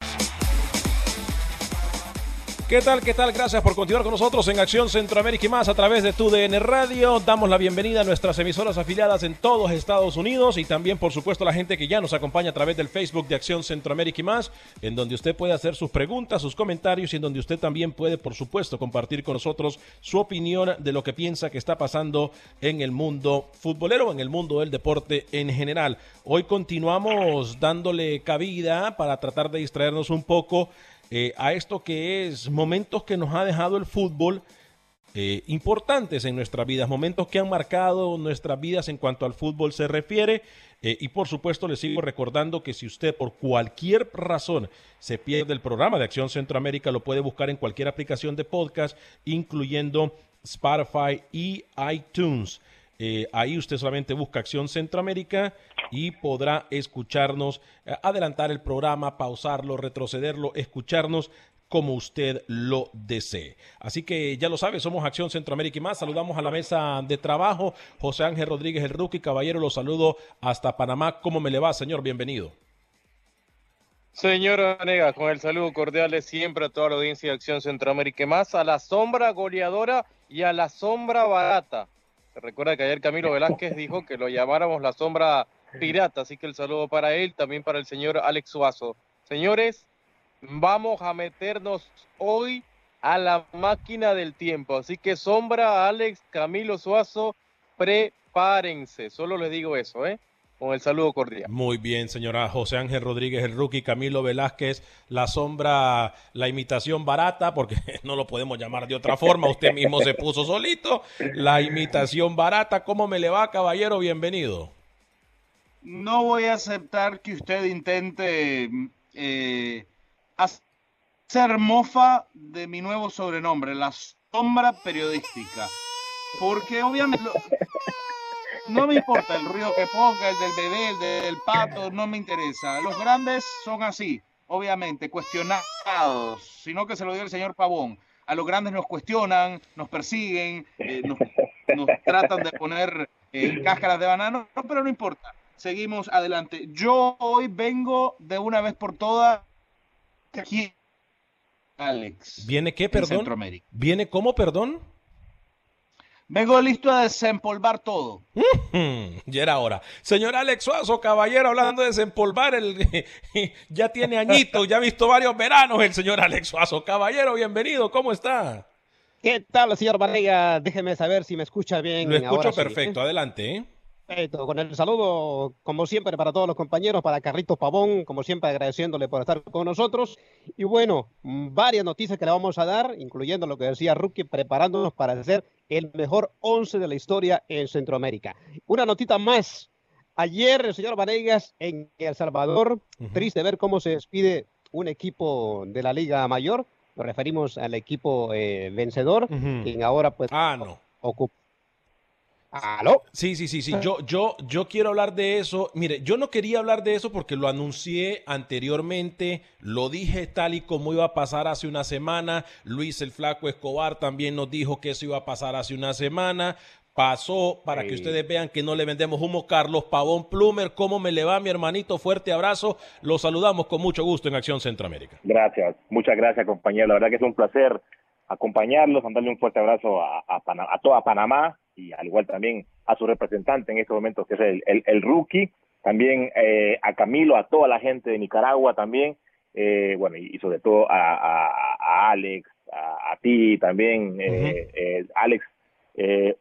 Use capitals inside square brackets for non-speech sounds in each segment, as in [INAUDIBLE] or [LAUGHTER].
Thank ¿Qué tal? ¿Qué tal? Gracias por continuar con nosotros en Acción Centroamérica y más a través de TUDN Radio. Damos la bienvenida a nuestras emisoras afiliadas en todos Estados Unidos y también, por supuesto, a la gente que ya nos acompaña a través del Facebook de Acción Centroamérica y más, en donde usted puede hacer sus preguntas, sus comentarios y en donde usted también puede, por supuesto, compartir con nosotros su opinión de lo que piensa que está pasando en el mundo futbolero, en el mundo del deporte en general. Hoy continuamos dándole cabida para tratar de distraernos un poco eh, a esto que es momentos que nos ha dejado el fútbol eh, importantes en nuestras vidas, momentos que han marcado nuestras vidas en cuanto al fútbol se refiere. Eh, y por supuesto les sigo recordando que si usted por cualquier razón se pierde el programa de Acción Centroamérica, lo puede buscar en cualquier aplicación de podcast, incluyendo Spotify y iTunes. Eh, ahí usted solamente busca Acción Centroamérica y podrá escucharnos, eh, adelantar el programa, pausarlo, retrocederlo, escucharnos como usted lo desee. Así que ya lo sabe, somos Acción Centroamérica y más. Saludamos a la mesa de trabajo. José Ángel Rodríguez, el rookie, caballero, lo saludo hasta Panamá. ¿Cómo me le va, señor? Bienvenido. Señor Nega, con el saludo cordial siempre a toda la audiencia de Acción Centroamérica y más, a la sombra goleadora y a la sombra barata recuerda que ayer Camilo Velázquez dijo que lo llamáramos la sombra pirata, así que el saludo para él, también para el señor Alex Suazo. Señores, vamos a meternos hoy a la máquina del tiempo, así que sombra, Alex, Camilo Suazo, prepárense, solo les digo eso, ¿eh? Con el saludo cordial. Muy bien, señora José Ángel Rodríguez, el rookie, Camilo Velázquez, la sombra, la imitación barata, porque [LAUGHS] no lo podemos llamar de otra forma, usted mismo se puso solito, la imitación barata, ¿cómo me le va, caballero? Bienvenido. No voy a aceptar que usted intente eh, hacer mofa de mi nuevo sobrenombre, la sombra periodística, porque obviamente no me importa el ruido que ponga, el del bebé, el del pato, no me interesa. Los grandes son así, obviamente, cuestionados, sino que se lo dio el señor Pavón. A los grandes nos cuestionan, nos persiguen, eh, nos, tratan de poner eh, cáscaras de banano, pero no importa. Seguimos adelante. Yo hoy vengo de una vez por todas aquí, Alex. ¿Viene qué, perdón? ¿Viene cómo, perdón? Vengo listo a desempolvar todo. ya era hora. Señor Alex Suazo, caballero, hablando de desempolvar, el, [LAUGHS] ya tiene añitos, ya ha visto varios veranos el señor Alex Suazo. Caballero, bienvenido, ¿cómo está? ¿Qué tal, señor Vanega? Déjeme saber si me escucha bien. Lo escucho perfecto, adelante. ¿eh? Con el saludo, como siempre, para todos los compañeros, para Carlitos Pavón, como siempre, agradeciéndole por estar con nosotros. Y bueno, varias noticias que le vamos a dar, incluyendo lo que decía Rookie, preparándonos para hacer el mejor once de la historia en Centroamérica. Una notita más. Ayer el señor Vanegas en El Salvador, triste ver cómo se despide un equipo de la Liga Mayor. Nos referimos al equipo eh, vencedor, quien ahora pues ah, no. ocupa ¿Aló? Sí, sí, sí, sí. Yo, yo, yo quiero hablar de eso. Mire, yo no quería hablar de eso porque lo anuncié anteriormente, lo dije tal y como iba a pasar hace una semana. Luis el Flaco Escobar también nos dijo que eso iba a pasar hace una semana. Pasó para que ustedes vean que no le vendemos humo. Carlos Pavón Plumer, ¿cómo me le va mi hermanito? Fuerte abrazo. Los saludamos con mucho gusto en Acción Centroamérica. Gracias, muchas gracias compañero. La verdad que es un placer acompañarlos, mandarle un fuerte abrazo a, a, toda Panamá y al igual también a su representante en estos momentos, que es el, el, rookie, también eh, a Camilo, a toda la gente de Nicaragua también. eh, bueno, y, sobre todo a, Alex, a, ti también, eh, eh, Alex,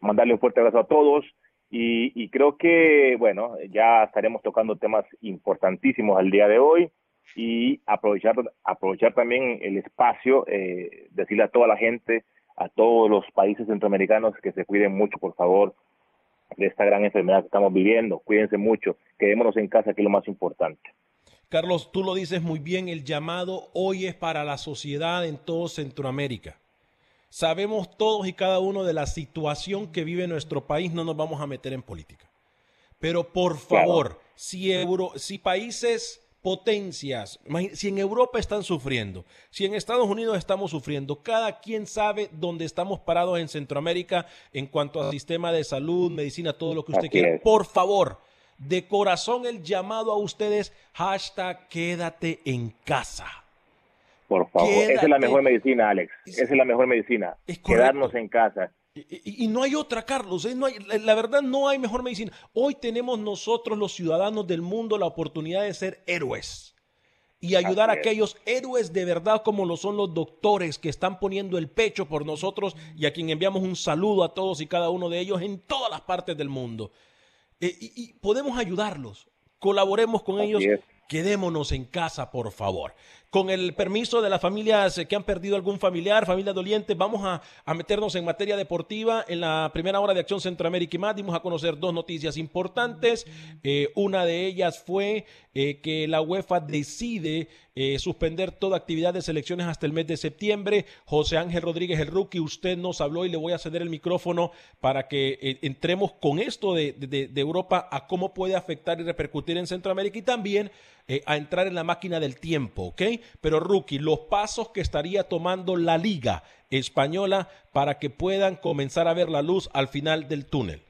mandarle un fuerte abrazo a todos. Y, creo que, bueno, ya estaremos tocando temas importantísimos al día de hoy y aprovechar, aprovechar también el espacio, decirle a toda la gente, a todos los países centroamericanos que se cuiden mucho, por favor, de esta gran enfermedad que estamos viviendo. Cuídense mucho, quedémonos en casa, que es lo más importante. Carlos, tú lo dices muy bien, el llamado hoy es para la sociedad en todo Centroamérica. Sabemos todos y cada uno de la situación que vive nuestro país, no nos vamos a meter en política. Pero por favor, si, si países potencias, si en Europa están sufriendo, si en Estados Unidos estamos sufriendo, cada quien sabe dónde estamos parados en Centroamérica en cuanto al sistema de salud, medicina, todo lo que usted quiera. Por favor, de corazón el llamado a ustedes, hashtag quédate en casa. Por favor, esa es la mejor medicina, Alex. esa es la mejor medicina. Quedarnos en casa. Y, no hay otra, Carlos. ¿eh? No hay, la, verdad, no hay mejor medicina. Hoy tenemos nosotros, los ciudadanos del mundo, la oportunidad de ser héroes y ayudar a aquellos héroes de verdad como lo son los doctores que están poniendo el pecho por nosotros y a quien enviamos un saludo a todos y cada uno de ellos en todas las partes del mundo. Eh, y, podemos ayudarlos, colaboremos con ellos, quedémonos en casa, por favor con el permiso de las familias que han perdido algún familiar, familia doliente, vamos a, meternos en materia deportiva. En la primera hora de Acción Centroamérica y más dimos a conocer dos noticias importantes. Eh, una de ellas fue eh, que la UEFA decide eh, suspender toda actividad de selecciones hasta el mes de septiembre. José Ángel Rodríguez, el rookie, usted nos habló y le voy a ceder el micrófono para que entremos con esto de, de Europa a cómo puede afectar y repercutir en Centroamérica y también a entrar en la máquina del tiempo, ¿ok? Pero Rookie, los pasos que estaría tomando la liga española para que puedan comenzar a ver la luz al final del túnel.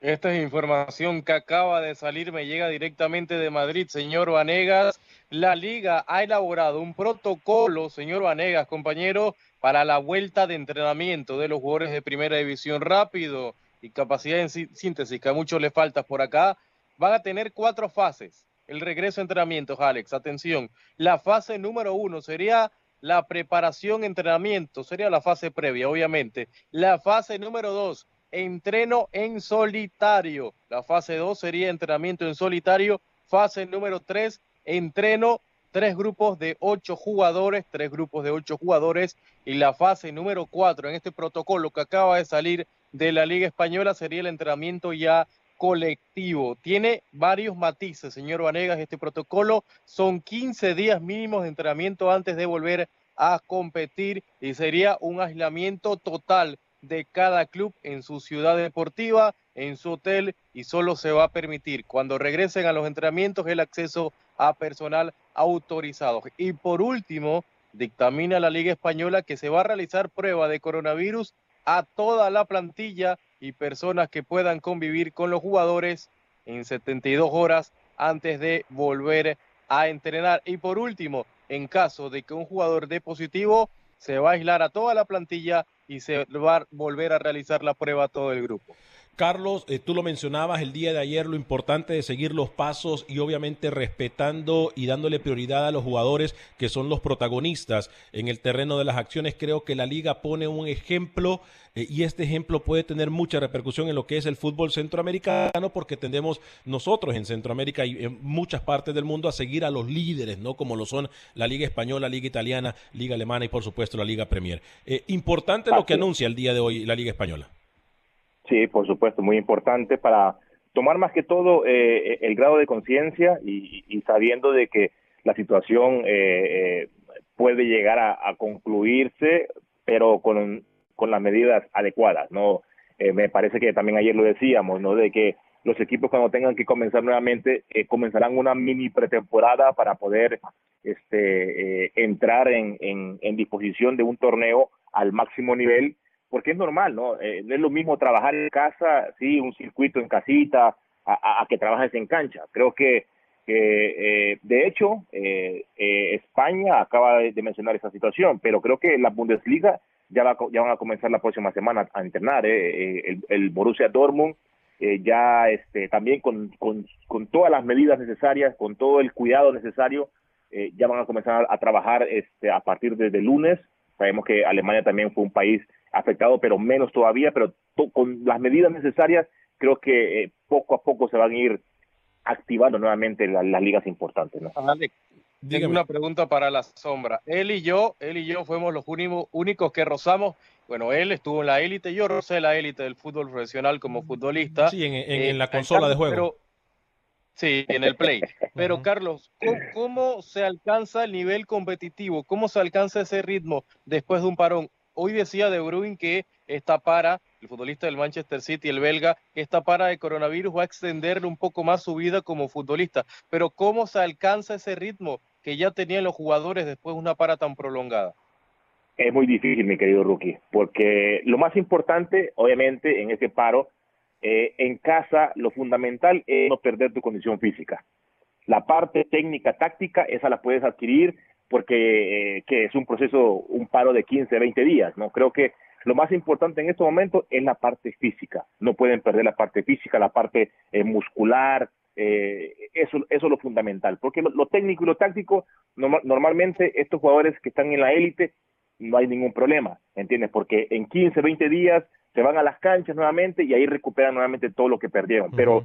Esta es información que acaba de salir, me llega directamente de Madrid, señor Vanegas. La liga ha elaborado un protocolo, señor Vanegas, compañero, para la vuelta de entrenamiento de los jugadores de primera división rápido y capacidad en síntesis, que a muchos les falta por acá. Van a tener cuatro fases el regreso a entrenamientos, Alex. Atención, la fase número uno sería la preparación, entrenamiento, sería la fase previa, obviamente. La fase número dos, entreno en solitario. La fase dos sería entrenamiento en solitario. Fase número tres, entreno tres grupos de ocho jugadores, tres grupos de ocho jugadores. Y la fase número cuatro en este protocolo que acaba de salir de la Liga Española sería el entrenamiento ya colectivo. Tiene varios matices, señor Vanegas, este protocolo. Son 15 días mínimos de entrenamiento antes de volver a competir y sería un aislamiento total de cada club en su ciudad deportiva, en su hotel y solo se va a permitir cuando regresen a los entrenamientos el acceso a personal autorizado. Y por último, dictamina la Liga Española que se va a realizar prueba de coronavirus a toda la plantilla y personas que puedan convivir con los jugadores en 72 horas antes de volver a entrenar. Y por último, en caso de que un jugador dé positivo, se va a aislar a toda la plantilla y se va a volver a realizar la prueba a todo el grupo. Carlos, eh, tú lo mencionabas el día de ayer, lo importante de seguir los pasos y obviamente respetando y dándole prioridad a los jugadores que son los protagonistas en el terreno de las acciones. Creo que la liga pone un ejemplo eh, y este ejemplo puede tener mucha repercusión en lo que es el fútbol centroamericano porque tendemos nosotros en Centroamérica y en muchas partes del mundo a seguir a los líderes, ¿no? Como lo son la Liga Española, Liga Italiana, Liga Alemana y por supuesto la Liga Premier. Eh, importante lo que anuncia el día de hoy la Liga Española. Sí, por supuesto, muy importante para tomar más que todo eh, eh, el grado de conciencia y, sabiendo de que la situación eh, puede llegar a, concluirse, pero con, con las medidas adecuadas, ¿no? me parece que también ayer lo decíamos, ¿no? De que los equipos cuando tengan que comenzar nuevamente comenzarán una mini pretemporada para poder este, entrar en, en, en disposición de un torneo al máximo nivel porque es normal, ¿no? Eh, no es lo mismo trabajar en casa, sí, un circuito en casita, a, que trabajes en cancha. Creo que, eh, de hecho, eh, España acaba de, mencionar esa situación, pero creo que la Bundesliga ya, va, ya van a comenzar la próxima semana a entrenar. El, el, Borussia Dortmund ya este, también con, con, con todas las medidas necesarias, con todo el cuidado necesario eh, ya van a comenzar a, trabajar este, a partir de, lunes. Sabemos que Alemania también fue un país afectado, pero menos todavía, pero con las medidas necesarias, creo que eh, poco a poco se van a ir activando nuevamente las, ligas importantes. ¿no? Tengo una pregunta para la sombra. Él y yo, él y yo fuimos los únicos que rozamos. Bueno, él estuvo en la élite, yo rocé la élite del fútbol profesional como futbolista. Sí, en, en, la eh, consola de juego. sí, en el play. [LAUGHS] Pero Carlos, ¿cómo, se alcanza el nivel competitivo? ¿Cómo se alcanza ese ritmo después de un parón? Hoy decía De Bruyne que esta para, el futbolista del Manchester City, el belga, esta para de coronavirus va a extenderle un poco más su vida como futbolista. Pero ¿cómo se alcanza ese ritmo que ya tenían los jugadores después de una para tan prolongada? Es muy difícil, mi querido rookie, porque lo más importante, obviamente, en ese paro, eh, en casa, lo fundamental es no perder tu condición física. La parte técnica, táctica, esa la puedes adquirir porque eh, que es un proceso, un paro de 15, 20 días, ¿no? Creo que lo más importante en este momento es la parte física. No pueden perder la parte física, la parte eh, muscular, eh, eso, eso es lo fundamental. Porque lo, técnico y lo táctico, normalmente estos jugadores que están en la élite, no hay ningún problema, ¿entiendes? Porque en 15, 20 días se van a las canchas nuevamente y ahí recuperan nuevamente todo lo que perdieron. Pero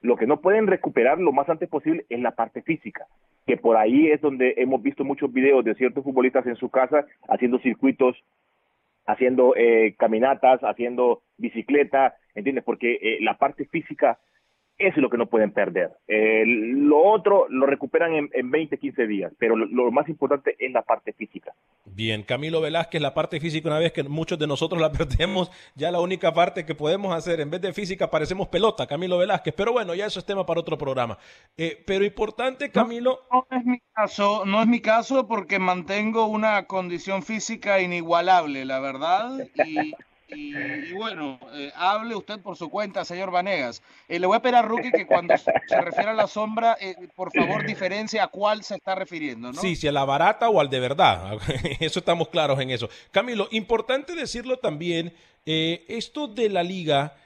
lo que no pueden recuperar lo más antes posible es la parte física, que por ahí es donde hemos visto muchos videos de ciertos futbolistas en su casa haciendo circuitos, haciendo eh, caminatas, haciendo bicicleta, ¿entiendes? Porque eh, la parte física eso es lo que no pueden perder. Eh, lo otro lo recuperan en, en 20, 15 días, pero lo, más importante es la parte física. Bien, Camilo Velázquez, la parte física, una vez que muchos de nosotros la [LAUGHS] perdemos, ya la única parte que podemos hacer, en vez de física, parecemos pelota, Camilo Velázquez. Pero bueno, ya eso es tema para otro programa. Eh, pero importante, Camilo. No, es mi caso, no es mi caso porque mantengo una condición física inigualable, la verdad. Y y, bueno, eh, hable usted por su cuenta, señor Vanegas. Eh, le voy a pedir a Rookie que cuando se refiere a la sombra, eh, por favor diferencie a cuál se está refiriendo, ¿no? Sí, si a la barata o al de verdad. [LAUGHS] Eso estamos claros en eso. Camilo, importante decirlo también, esto de la liga...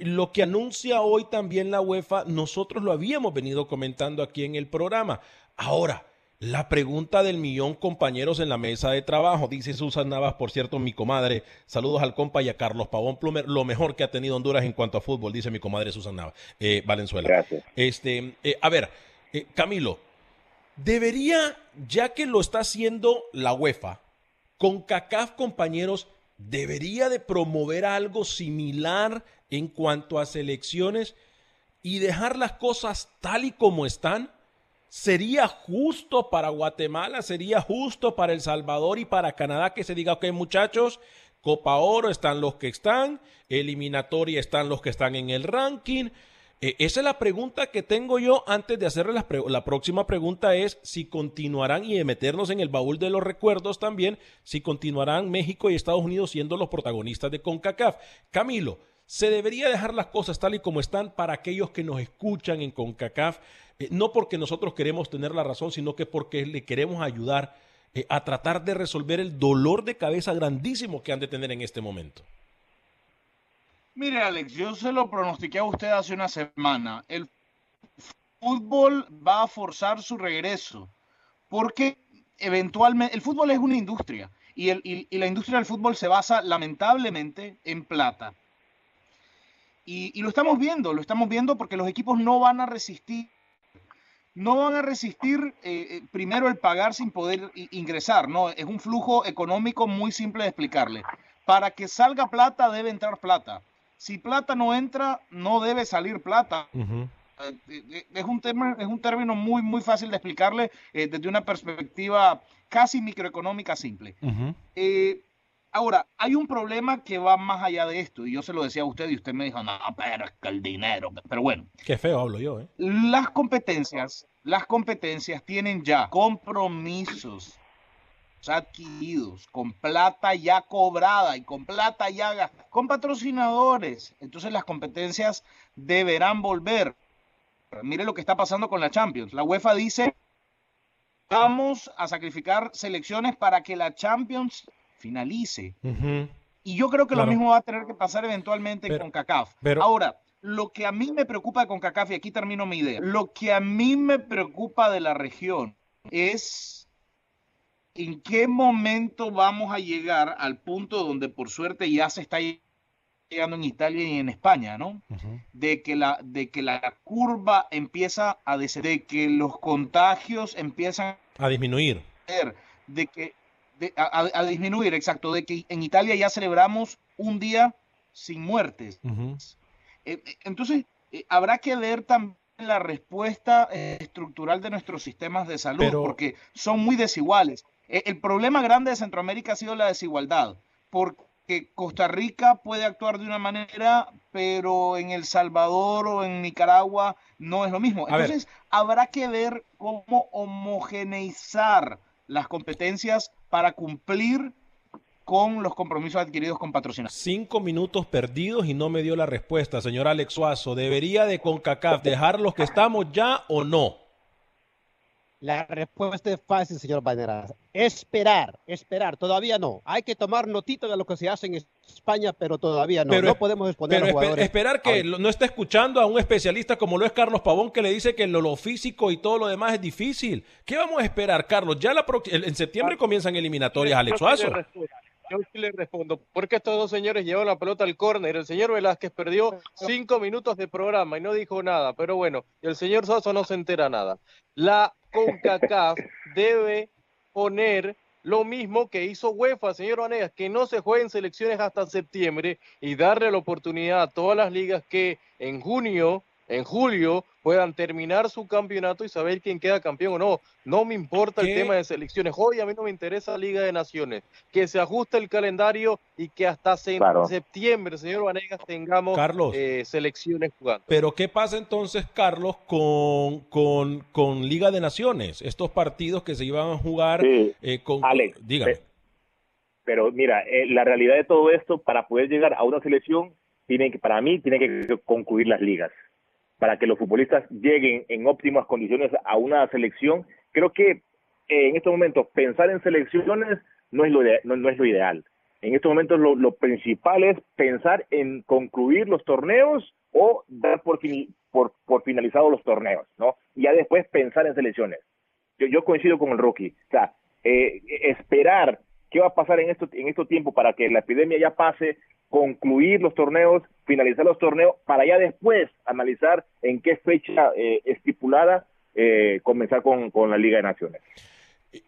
lo que anuncia hoy también la UEFA, nosotros lo habíamos venido comentando aquí en el programa. Ahora, la pregunta del millón, compañeros en la mesa de trabajo, dice Susan Navas, por cierto, mi comadre. Saludos al compa y a Carlos Pavón Plumer, lo mejor que ha tenido Honduras en cuanto a fútbol, dice mi comadre Susan Navas, eh, Valenzuela. Gracias. Este, eh, a ver, eh, Camilo, debería, ya que lo está haciendo la UEFA, con CACAF, compañeros, debería de promover algo similar en cuanto a selecciones y dejar las cosas tal y como están ¿Sería justo para Guatemala, sería justo para El Salvador y para Canadá que se diga, ok muchachos, Copa Oro están los que están, eliminatoria están los que están en el ranking? Eh, esa es la pregunta que tengo yo antes de hacerle la, la, próxima pregunta es si continuarán y de meternos en el baúl de los recuerdos también, si continuarán México y Estados Unidos siendo los protagonistas de CONCACAF. Camilo, ¿se debería dejar las cosas tal y como están para aquellos que nos escuchan en CONCACAF? Eh, no porque nosotros queremos tener la razón, sino que porque le queremos ayudar eh, a tratar de resolver el dolor de cabeza grandísimo que han de tener en este momento. Mire, Alex, yo se lo pronostiqué a usted hace una semana. El fútbol va a forzar su regreso, porque eventualmente el fútbol es una industria y, el, y, la industria del fútbol se basa lamentablemente en plata. Y, y, lo estamos viendo, lo estamos viendo porque los equipos no van a resistir no van a resistir eh, eh, primero el pagar sin poder ingresar, ¿no? Es un flujo económico muy simple de explicarle. Para que salga plata debe entrar plata. Si plata no entra, no debe salir plata. Eh, es, un tema, es un término muy, muy fácil de explicarle desde una perspectiva casi microeconómica simple. Ahora, hay un problema que va más allá de esto, y yo se lo decía a usted y usted me dijo, no, pero es que el dinero, pero bueno. Qué feo hablo yo, ¿eh? Las competencias, las competencias tienen ya compromisos adquiridos, con plata ya cobrada y con plata ya con patrocinadores. Entonces las competencias deberán volver. Mire lo que está pasando con la Champions. La UEFA dice, vamos a sacrificar selecciones para que la Champions finalice. Y yo creo que lo mismo va a tener que pasar eventualmente con CACAF. Ahora, lo que a mí me preocupa con CACAF, y aquí termino mi idea, lo que a mí me preocupa de la región es en qué momento vamos a llegar al punto donde por suerte ya se está llegando en Italia y en España, ¿no? de, que la, de que la curva empieza a descender, de que los contagios empiezan a disminuir. De que, a, disminuir, exacto, de que en Italia ya celebramos un día sin muertes. Eh, eh, entonces, eh, habrá que ver también la respuesta estructural de nuestros sistemas de salud, porque son muy desiguales. el problema grande de Centroamérica ha sido la desigualdad, porque Costa Rica puede actuar de una manera, pero en El Salvador o en Nicaragua no es lo mismo. Entonces, habrá que ver cómo homogeneizar las competencias para cumplir con los compromisos adquiridos con patrocinadores. Cinco minutos perdidos y no me dio la respuesta, señor Alex Suazo. ¿Debería de CONCACAF dejar los que estamos ya o no? La respuesta es fácil, señor Baneras. Esperar, esperar. Todavía no. Hay que tomar notita de lo que se hace en España, pero todavía no. no podemos exponer a jugadores. esperar que no esté escuchando a un especialista como lo es Carlos Pavón, que le dice que lo, físico y todo lo demás es difícil. ¿Qué vamos a esperar, Carlos? Ya la en septiembre comienzan eliminatorias, Alex Suazo. Yo sí le respondo, porque estos dos señores llevan la pelota al córner. El señor Velázquez perdió cinco minutos de programa y no dijo nada, pero bueno, el señor Soso no se entera nada. La CONCACAF debe poner lo mismo que hizo UEFA, señor Vanegas, que no se jueguen selecciones hasta septiembre y darle la oportunidad a todas las ligas que en junio en julio puedan terminar su campeonato y saber quién queda campeón o no. No me importa el tema de selecciones. Hoy a mí no me interesa la Liga de Naciones. Que se ajuste el calendario y que hasta septiembre, señor Vanegas, tengamos eh, selecciones jugando. Pero ¿qué pasa entonces, Carlos, con, con, con, Liga de Naciones? Estos partidos que se iban a jugar eh, con... Alex, dígame. Pero mira, eh, la realidad de todo esto, para poder llegar a una selección, tienen que, para mí, tiene que concluir las ligas para que los futbolistas lleguen en óptimas condiciones a una selección. Creo que eh, en estos momentos pensar en selecciones no es lo, no, es lo ideal. En estos momentos lo, principal es pensar en concluir los torneos o dar por, por, por finalizados los torneos, ¿no? Y ya después pensar en selecciones. Yo, yo coincido con el rookie. O sea, eh, esperar qué va a pasar en esto en estos tiempos para que la epidemia ya pase, concluir los torneos, finalizar los torneos, para ya después analizar en qué fecha eh, estipulada eh, comenzar con, con la Liga de Naciones.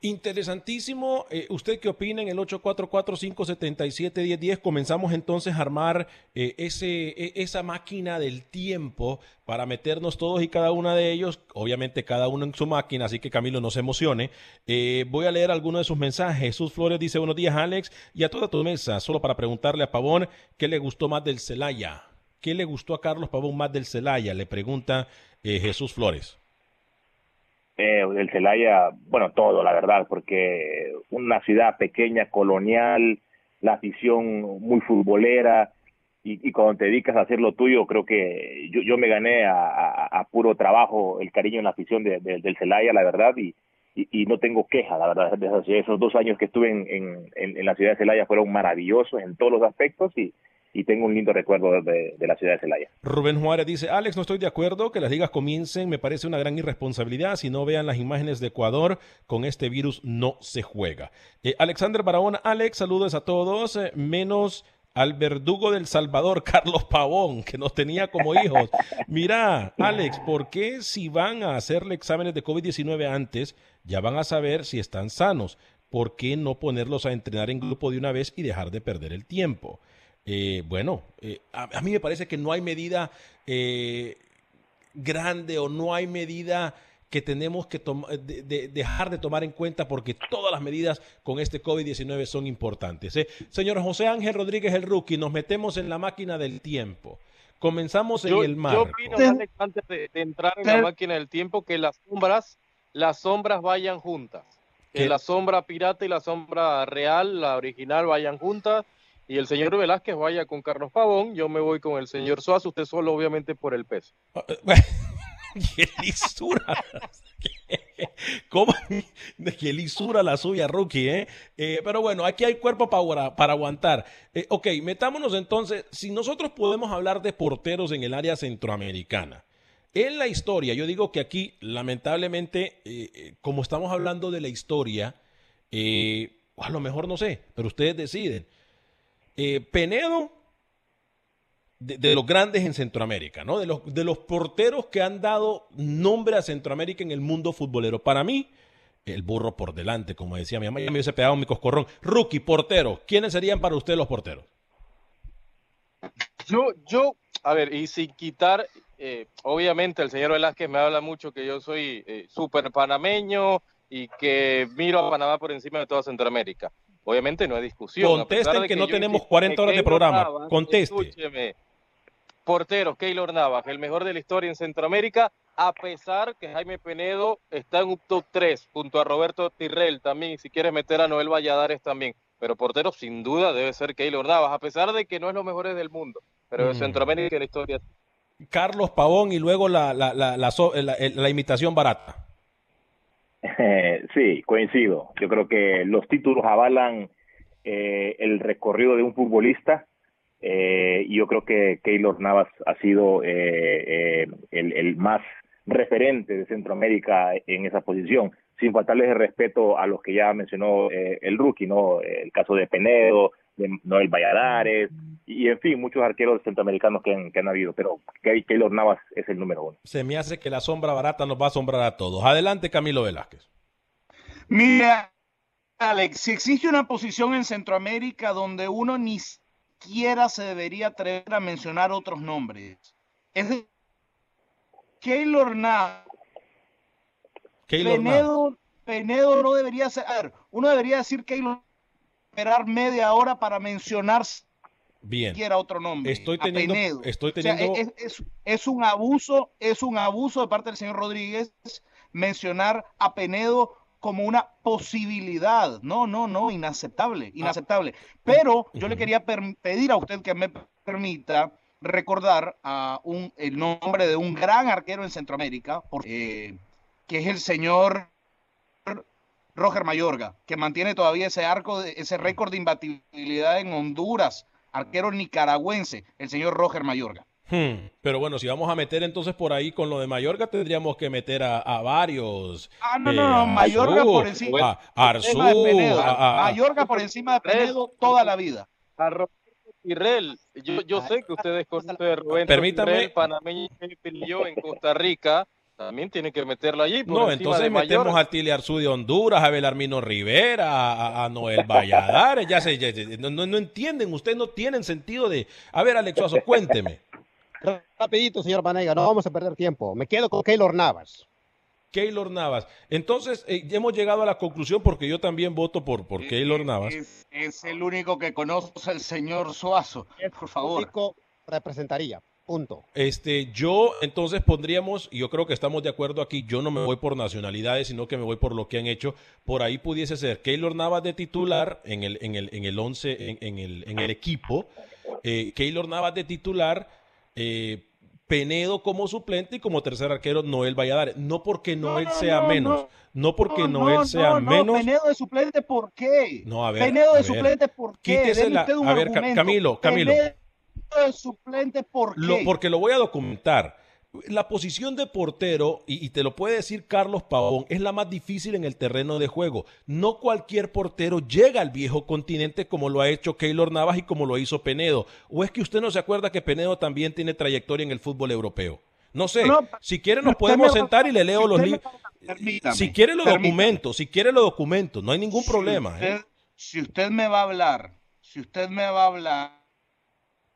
Interesantísimo. Eh, ¿Usted qué opina en el 844-577-1010? Comenzamos entonces a armar eh, ese, e, esa máquina del tiempo para meternos todos y cada una de ellos, obviamente cada uno en su máquina, así que Camilo no se emocione. Eh, voy a leer algunos de sus mensajes. Jesús Flores dice, buenos días Alex, y a toda tu mesa, solo para preguntarle a Pavón qué le gustó más del Celaya. ¿Qué le gustó a Carlos Pavón más del Celaya? Le pregunta Jesús Flores eh, el Celaya, bueno, todo, la verdad, porque una ciudad pequeña, colonial, la afición muy futbolera, y, cuando te dedicas a hacer lo tuyo, creo que yo, yo me gané a, puro trabajo el cariño en la afición de, del Celaya, la verdad, y, y, no tengo queja, la verdad, de esos, dos años que estuve en, en, en la ciudad de Celaya fueron maravillosos en todos los aspectos y, y tengo un lindo recuerdo de, la ciudad de Celaya. Rubén Juárez dice, Alex, no estoy de acuerdo que las ligas comiencen, me parece una gran irresponsabilidad, si no vean las imágenes de Ecuador, con este virus no se juega. Eh, Alexander Barahona, Alex, saludos a todos, eh, menos al verdugo del Salvador, [LAUGHS] Carlos Pavón, que nos tenía como hijos. Mira, Alex, ¿por qué si van a hacerle exámenes de COVID-19 antes, ya van a saber si están sanos? ¿Por qué no ponerlos a entrenar en grupo de una vez y dejar de perder el tiempo? Eh, bueno, eh, a, mí me parece que no hay medida eh, grande o no hay medida que tenemos que dejar de tomar en cuenta porque todas las medidas con este COVID-19 son importantes. Señor José Ángel Rodríguez, el rookie, nos metemos en la máquina del tiempo. Comenzamos en el mar. Yo opino, antes de, entrar en la máquina del tiempo, que las sombras, las sombras vayan juntas. Que la sombra pirata y la sombra real, la original, vayan juntas y el señor Velázquez vaya con Carlos Pavón, yo me voy con el señor Suazo, usted solo obviamente por el peso. Ah, eh, [LAUGHS] ¡Qué lisura! [LAUGHS] ¿Cómo? ¡Qué lisura la suya, Rookie! ¿eh? eh pero bueno, aquí hay cuerpo para, para aguantar. Eh, ok, metámonos entonces, si nosotros podemos hablar de porteros en el área centroamericana, En la historia, yo digo que aquí, lamentablemente, eh, eh, como estamos hablando de la historia, a lo mejor no sé, pero ustedes deciden. Penedo, de, los grandes en Centroamérica, ¿no? De los, de los porteros que han dado nombre a Centroamérica en el mundo futbolero. Para mí, el burro por delante, como decía mi mamá, ya me hubiese pegado mi coscorrón. Rookie, portero, ¿quiénes serían para usted los porteros? Yo, yo, a ver, y sin quitar, eh, obviamente el señor Velázquez me habla mucho que yo soy eh, súper panameño y que miro a Panamá por encima de toda Centroamérica. Obviamente no hay discusión. Contesten que, no tenemos 40 horas de programa. Conteste. Escúcheme. Porteros, Keylor Navas, el mejor de la historia en Centroamérica, a pesar que Jaime Penedo está en un top 3 junto a Roberto Tirrell también, y si quieres meter a Noel Valladares también. Pero portero sin duda debe ser Keylor Navas, a pesar de que no es lo mejor del mundo, pero de mm. Centroamérica la historia. Carlos Pavón y luego la, la, la, la imitación barata. Sí, coincido. Yo creo que los títulos avalan eh, el recorrido de un futbolista eh, yo creo que Keylor Navas ha sido eh, el, el, más referente de Centroamérica en esa posición, sin faltarles el respeto a los que ya mencionó eh, el rookie, ¿no? El caso de Penedo, de Noel Valladares, y en fin, muchos arqueros centroamericanos que han, que han habido, pero Keylor Navas es el número uno. Se me hace que la sombra barata nos va a asombrar a todos. Adelante, Camilo Velázquez. Mira, Alex, si existe una posición en Centroamérica donde uno ni siquiera se debería atrever a mencionar otros nombres, es Keylor Navas. Penedo, Penedo no debería ser. A ver, uno debería decir Keylor esperar media hora para mencionar Bien. siquiera otro nombre. Estoy teniendo, estoy teniendo... es, un abuso, es un abuso de parte del señor Rodríguez mencionar a Penedo como una posibilidad. No, no, no, inaceptable, inaceptable. Pero yo le quería pedir a usted que me permita recordar a un, el nombre de un gran arquero en Centroamérica, eh, que es el señor Roger Mayorga, que mantiene todavía ese arco, ese récord de imbatibilidad en Honduras, arquero nicaragüense, el señor Roger Mayorga. Hmm, pero bueno, si vamos a meter entonces por ahí con lo de Mayorga, tendríamos que meter a, varios. Ah, no, no, no, eh, Mayorga por encima. A Arzú, Mayorga por encima de Penedo toda la vida. A Roberto yo, yo sé que ustedes conocen a Roberto Permítame. panameño en Costa Rica también tiene que meterlo allí. no, entonces metemos a Tilly Arzú de Honduras, a Belarmino Rivera, a, Noel Valladares, ya se, no, no, entienden, ustedes no tienen sentido de... A ver, Alexuazo, cuénteme. Rapidito, señor Vanega, no vamos a perder tiempo. Me quedo con Keylor Navas. Keylor Navas. Entonces, eh, hemos llegado a la conclusión, porque yo también voto por, por Keylor Navas. Es, el único que conoce el señor Suazo, por favor. único representaría. Punto. Este, yo entonces pondríamos, y yo creo que estamos de acuerdo aquí, yo no me voy por nacionalidades, sino que me voy por lo que han hecho. Por ahí pudiese ser Keylor Navas de titular en el, en el, en el once, en, el, en el equipo. Eh, Keylor Navas de titular. Eh, Penedo como suplente y como tercer arquero Noel Valladares. No porque Noel sea menos. No, porque Noel sea menos. Penedo de suplente, ¿por qué? No, a ver. Penedo de suplente, ¿por qué? a ver, Camilo, Camilo suplente, ¿por qué? porque lo voy a documentar. La posición de portero, y, te lo puede decir Carlos Pavón, es la más difícil en el terreno de juego. No cualquier portero llega al viejo continente como lo ha hecho Keylor Navas y como lo hizo Penedo. ¿O es que usted no se acuerda que Penedo también tiene trayectoria en el fútbol europeo? No sé, si quiere nos podemos sentar y le leo los libros. Si quiere lo documento, si quiere lo documento, no hay ningún problema. ¿eh? Si usted me va a hablar, si usted me va a hablar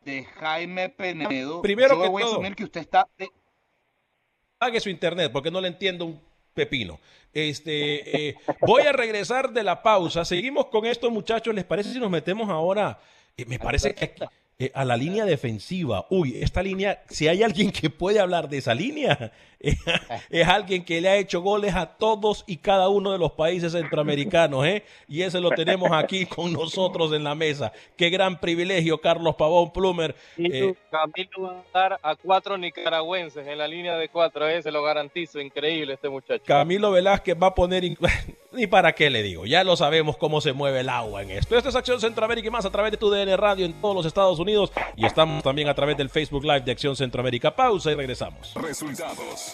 de Jaime Penedo. Primero que voy a asumir que usted está. De... Pague su internet, porque no le entiendo un pepino. Este, eh, voy a regresar de la pausa. Seguimos con esto, muchachos. ¿Les parece si nos metemos ahora? Eh, me parece que eh, a la línea defensiva. Uy, esta línea, si hay alguien que puede hablar de esa línea, [LAUGHS] es alguien que le ha hecho goles a todos y cada uno de los países centroamericanos, ¿eh? Y ese lo tenemos aquí [LAUGHS] con nosotros en la mesa. Qué gran privilegio, Carlos Pavón Plumer. Eh, Camilo va a dar a cuatro nicaragüenses en la línea de cuatro, ¿eh? se lo garantizo, increíble este muchacho. Camilo Velázquez va a poner, ni [LAUGHS] para qué le digo, ya lo sabemos cómo se mueve el agua en esto. Esta es Acción Centroamérica y más a través de tu DN Radio en todos los Estados Unidos y estamos también a través del Facebook Live de Acción Centroamérica. Pausa y regresamos. Resultados,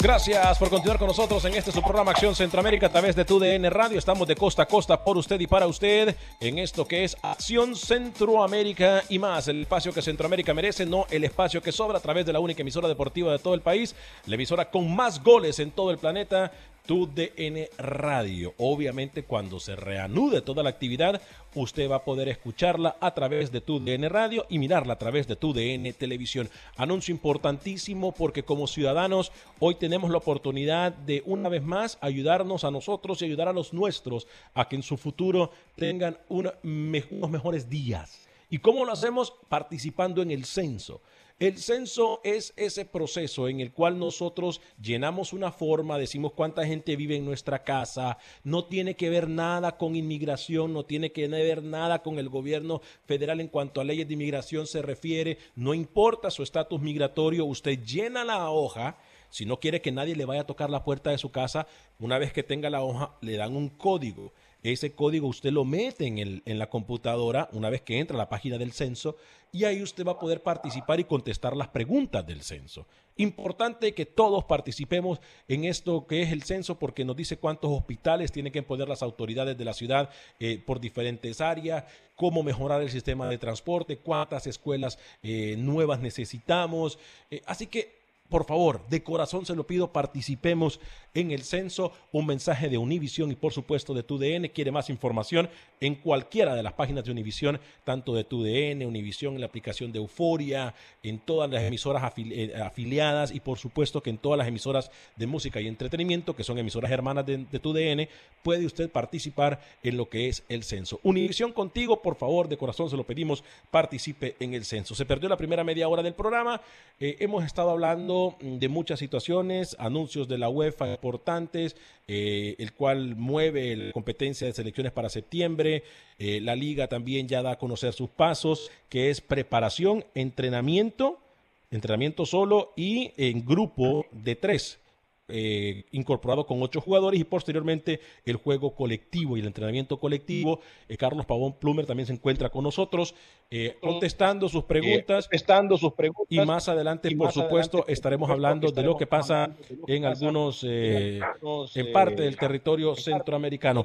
Gracias por continuar con nosotros en este su programa Acción Centroamérica a través de tu DN Radio. Estamos de costa a costa por usted y para usted en esto que es Acción Centroamérica y más. El espacio que Centroamérica merece, no el espacio que sobra a través de la única emisora deportiva de todo el país, la emisora con más goles en todo el planeta tu DN Radio. Obviamente cuando se reanude toda la actividad, usted va a poder escucharla a través de tu DN Radio y mirarla a través de tu DN Televisión. Anuncio importantísimo porque como ciudadanos hoy tenemos la oportunidad de una vez más ayudarnos a nosotros y ayudar a los nuestros a que en su futuro tengan unos mejores días. ¿Y cómo lo hacemos? Participando en el censo. El censo es ese proceso en el cual nosotros llenamos una forma, decimos cuánta gente vive en nuestra casa, no tiene que ver nada con inmigración, no tiene que ver nada con el gobierno federal en cuanto a leyes de inmigración se refiere, no importa su estatus migratorio, usted llena la hoja. Si no quiere que nadie le vaya a tocar la puerta de su casa, una vez que tenga la hoja, le dan un código. Ese código usted lo mete en, el, en la computadora una vez que entra a la página del censo y ahí usted va a poder participar y contestar las preguntas del censo. Importante que todos participemos en esto que es el censo porque nos dice cuántos hospitales tienen que poner las autoridades de la ciudad eh, por diferentes áreas, cómo mejorar el sistema de transporte, cuántas escuelas eh, nuevas necesitamos. Eh, así que por favor, de corazón se lo pido, participemos en el censo. Un mensaje de Univisión y por supuesto de TUDN. Quiere más información en cualquiera de las páginas de Univisión, tanto de TUDN, Univisión en la aplicación de Euforia, en todas las emisoras eh, afiliadas y por supuesto que en todas las emisoras de música y entretenimiento, que son emisoras hermanas de, TUDN, puede usted participar en lo que es el censo. Univisión contigo, por favor, de corazón se lo pedimos, participe en el censo. Se perdió la primera media hora del programa. Eh, hemos estado hablando de muchas situaciones, anuncios de la UEFA importantes, eh, el cual mueve la competencia de selecciones para septiembre. Eh, la liga también ya da a conocer sus pasos, que es preparación, entrenamiento, entrenamiento solo y en grupo de tres. Eh, incorporado con ocho jugadores y posteriormente el juego colectivo y el entrenamiento colectivo. Eh, Carlos Pavón Plumer también se encuentra con nosotros eh, contestando sus preguntas. sus preguntas. Y más adelante, por supuesto, estaremos hablando de lo que pasa en algunos, en parte del territorio centroamericano.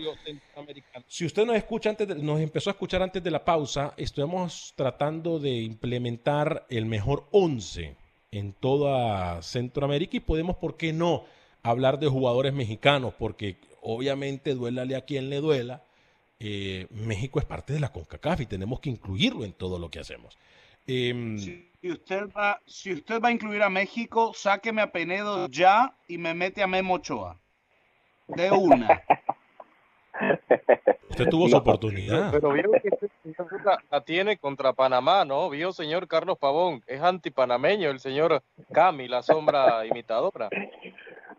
Si usted nos escucha antes, nos empezó a escuchar antes de la pausa, estamos tratando de implementar el mejor once en toda Centroamérica y podemos, ¿por qué no?, hablar de jugadores mexicanos, porque obviamente duélale a quien le duela, eh, México es parte de la CONCACAF y tenemos que incluirlo en todo lo que hacemos. Em, si, usted va, si usted va a incluir a México, sáqueme a Penedo ya y me mete a Memo Ochoa. De una. [LAUGHS] Usted tuvo su oportunidad. Pero vio que este la, tiene contra Panamá, ¿no? Vio, señor Carlos Pavón, es antipanameño el señor Cami, la sombra [LAUGHS] imitadora.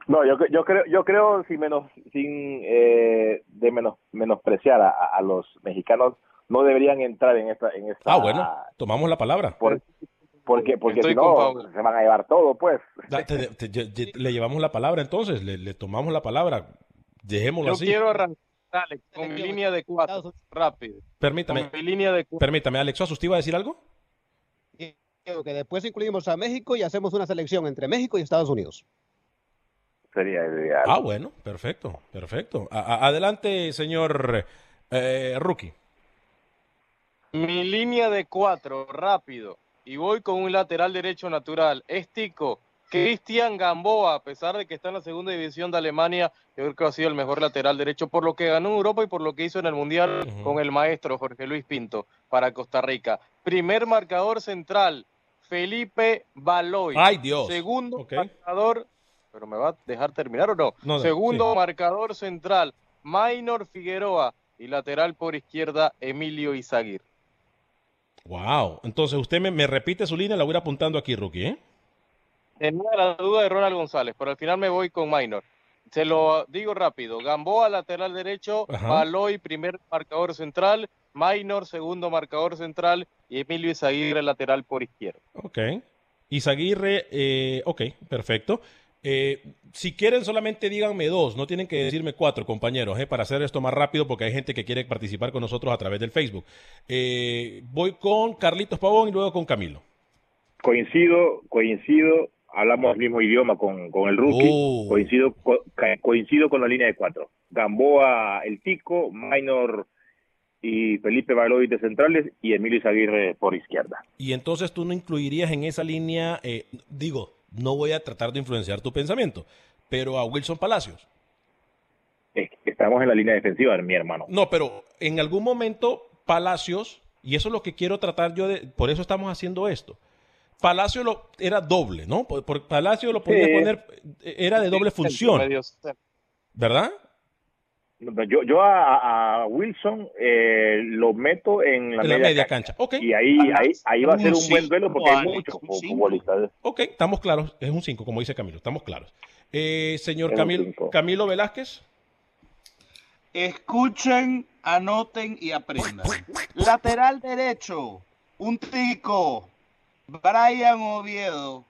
No, yo, yo creo, yo creo sin menos, sin eh, de menos menospreciar a, los mexicanos, no deberían entrar en esta, en esta. Ah, bueno, tomamos la palabra. porque, porque si no se van a llevar todo, pues. le llevamos la palabra entonces, le, le tomamos la palabra. Dejémoslo yo así. Quiero arrancar Dale, con mi línea de cuatro, rápido. Permítame. mi línea de Permítame, Alex, ¿usted iba a decir algo? Que después incluimos a México y hacemos una selección entre México y Estados Unidos. Sería ideal. Ah, bueno, perfecto, perfecto. adelante, señor eh, Rookie. Mi línea de cuatro, rápido. Y voy con un lateral derecho natural. Estico, Cristian Gamboa, a pesar de que está en la segunda división de Alemania, yo creo que ha sido el mejor lateral derecho por lo que ganó en Europa y por lo que hizo en el Mundial con el maestro Jorge Luis Pinto para Costa Rica. Primer marcador central, Felipe Baloy. Ay, Dios. Segundo marcador, pero ¿me va a dejar terminar o no? Segundo sí. marcador central, Minor Figueroa. Y lateral por izquierda, Emilio Izaguirre. Wow. Entonces, usted me, me repite su línea, la voy a ir apuntando aquí, Rookie, ¿eh? Tenía la duda de Ronald González, pero al final me voy con Minor. Se lo digo rápido. Gamboa, lateral derecho. Ajá. Baloy, primer marcador central. Minor, segundo marcador central. Y Emilio Izaguirre, lateral por izquierda. Ok. Izaguirre, eh, ok, perfecto. Eh, si quieren, solamente díganme dos, no tienen que decirme cuatro, compañeros, eh, para hacer esto más rápido, porque hay gente que quiere participar con nosotros a través del Facebook. Eh, voy con Carlitos Pavón y luego con Camilo. Coincido, coincido, hablamos el mismo idioma con, con el rookie, Oh. coincido, co- coincido con la línea de cuatro. Gamboa, el Tico, Minor y Felipe Baloy de centrales y Emilio Izaguirre por izquierda. Y entonces tú no incluirías en esa línea, eh, digo, no voy a tratar de influenciar tu pensamiento, pero a Wilson Palacios. Es que Estamos en la línea defensiva, mi hermano. No, pero en algún momento Palacios, y eso es lo que quiero tratar yo de, por eso estamos haciendo esto. Palacio lo, era doble, ¿no? Por, por Palacio lo podía Sí. poner, era de doble función. ¿verdad? Yo, yo a, a Wilson eh, lo meto en la, En la media, media cancha. Y ahí, ahí, ahí va a ser Un buen duelo porque hay muchos futbolistas. ok, estamos claros, es un 5, como dice Camilo, estamos claros. Eh, señor Camilo. Camilo Velázquez, Escuchen, anoten y aprendan. Lateral derecho, un tico, Brian Oviedo.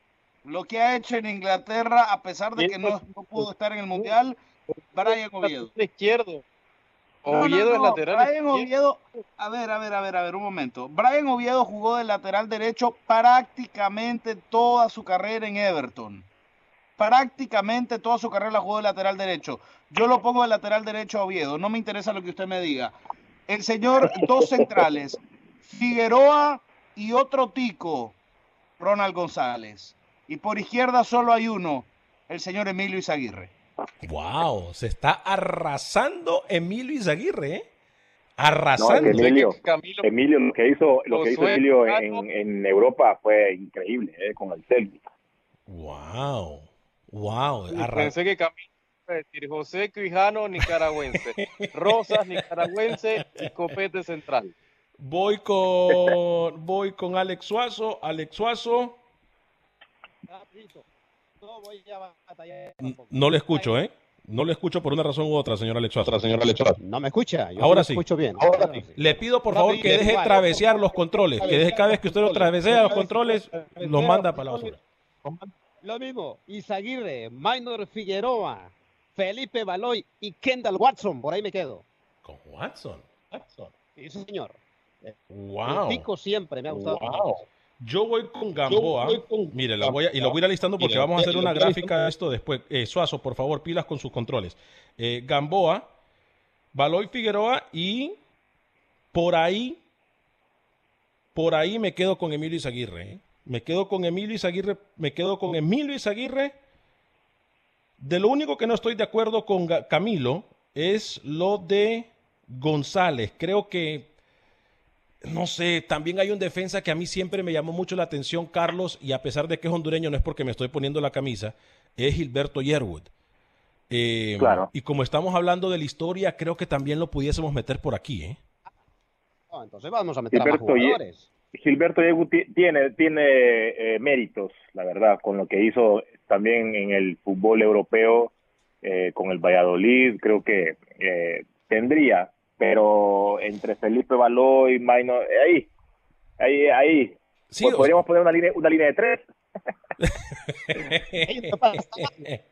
Lo que ha hecho en Inglaterra, a pesar de que no, no pudo estar en el Mundial, Brian Oviedo. Izquierdo. No, no, Oviedo es lateral Brian. Oviedo, a ver, a ver, a ver, a ver, un momento. Brian Oviedo jugó de lateral derecho prácticamente toda su carrera en Everton. Prácticamente toda su carrera la jugó de lateral derecho. Yo lo pongo de lateral derecho a Oviedo, no me interesa lo que usted me diga. El señor, dos centrales, [LAUGHS] Figueroa y otro tico, Ronald González. Y por izquierda solo hay uno, el señor Emilio Izaguirre. wow, se está arrasando Emilio Izaguirre, ¿eh? No, Arrasando. que Emilio, Camilo- Emilio, lo que hizo, lo que hizo Emilio en, en Europa fue increíble, eh, con el Celtic. Wow, wow, arra- Pensé que Camilo iba a decir José Quijano, nicaragüense. [LAUGHS] Rosas, nicaragüense y Copete Central. Voy con [LAUGHS] voy con Alex Suazo, Alex Suazo. No voy a batallar N- tampoco. no le escucho, ¿eh? No le escucho por una razón u otra, señor Alex Suazo. No me escucha. Yo Ahora sí sí. escucho bien. Ahora Le pido por favor que deje travesear los controles, que deje cada vez que usted lo travesea los controles, los manda para la basura. Lo mismo, Izaguirre, Minor Figueroa, Felipe Baloy y Kendall Watson. Por ahí me quedo. Con Watson. Sí, señor. Wow. El Tico siempre me ha gustado. Yo voy con Gamboa. Mire, la voy a- y lo voy a ir alistando porque vamos a hacer una gráfica de esto después. Eh, Suazo, por favor, pilas con sus controles. Eh, Gamboa, Baloy Figueroa y por ahí, por ahí me quedo con Emilio Izaguirre. ¿eh? Me quedo con Emilio Izaguirre, me quedo con Emilio Izaguirre. De lo único que no estoy de acuerdo con Camilo es lo de González. Creo que no sé, también hay un defensa que a mí siempre me llamó mucho la atención, Carlos, y a pesar de que es hondureño, no es porque me estoy poniendo la camisa, es Gilberto Yerwood. Eh, Claro. Y como estamos hablando de la historia, creo que también lo pudiésemos meter por aquí, ¿eh? No, entonces vamos a meter a más Gilberto, Ye- jugadores. Gilberto ti- tiene, tiene eh, méritos, la verdad, con lo que hizo también en el fútbol europeo, eh, con el Valladolid, creo que eh, tendría, pero entre Felipe Baló y Maino, ahí, ahí, ahí, Sí, Pues o- podríamos poner una línea, una línea de tres. [LAUGHS]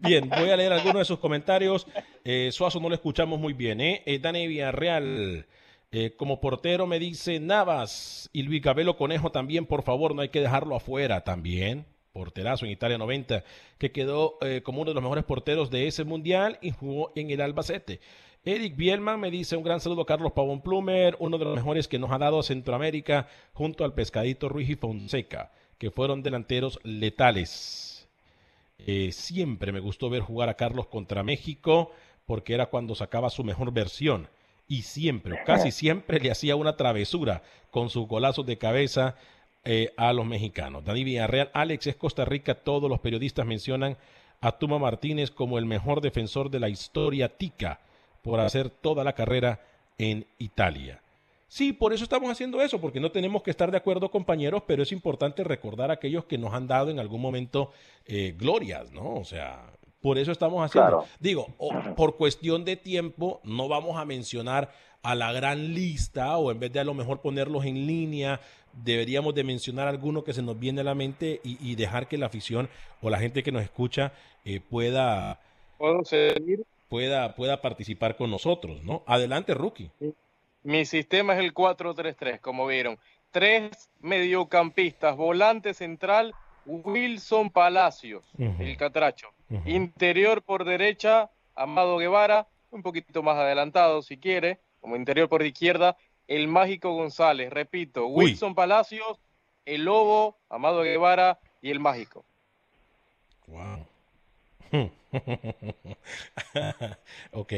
Bien, voy a leer algunos de sus comentarios. Eh, Suazo no lo escuchamos muy bien, ¿eh? Eh, Dani Villarreal, eh, como portero me dice Navas y Luis Gabelo Conejo también, por favor, no hay que dejarlo afuera también. Porterazo en Italia 90, que quedó eh, como uno de los mejores porteros de ese mundial y jugó en el Albacete. Eric Bielman me dice un gran saludo a Carlos Pavón Plumer, uno de los mejores que nos ha dado Centroamérica junto al Pescadito Ruiz y Fonseca, que fueron delanteros letales. Eh, siempre me gustó ver jugar a Carlos contra México porque era cuando sacaba su mejor versión y siempre, o casi siempre le hacía una travesura con sus golazos de cabeza eh, a los mexicanos. Dani Villarreal, Alex es Costa Rica, todos los periodistas mencionan a Tuma Martínez como el mejor defensor de la historia tica por hacer toda la carrera en Italia. Sí, por eso estamos haciendo eso, porque no tenemos que estar de acuerdo, compañeros, pero es importante recordar a aquellos que nos han dado en algún momento eh, glorias, ¿no? O sea, por eso estamos haciendo. Digo, por cuestión de tiempo, no vamos a mencionar a la gran lista, o en vez de a lo mejor ponerlos en línea, deberíamos de mencionar alguno que se nos viene a la mente y, dejar que la afición o la gente que nos escucha eh, pueda, pueda, pueda participar con nosotros, ¿no? Adelante, Rookie. Mi sistema es el 4-3-3, como vieron. Tres mediocampistas, volante central, Wilson Palacios, el catracho. Interior por derecha, Amado Guevara, un poquito más adelantado si quiere, como interior por izquierda, el Mágico González. Repito, Wilson Palacios, el Lobo, Amado Guevara y el Mágico. Wow. [LAUGHS] ok.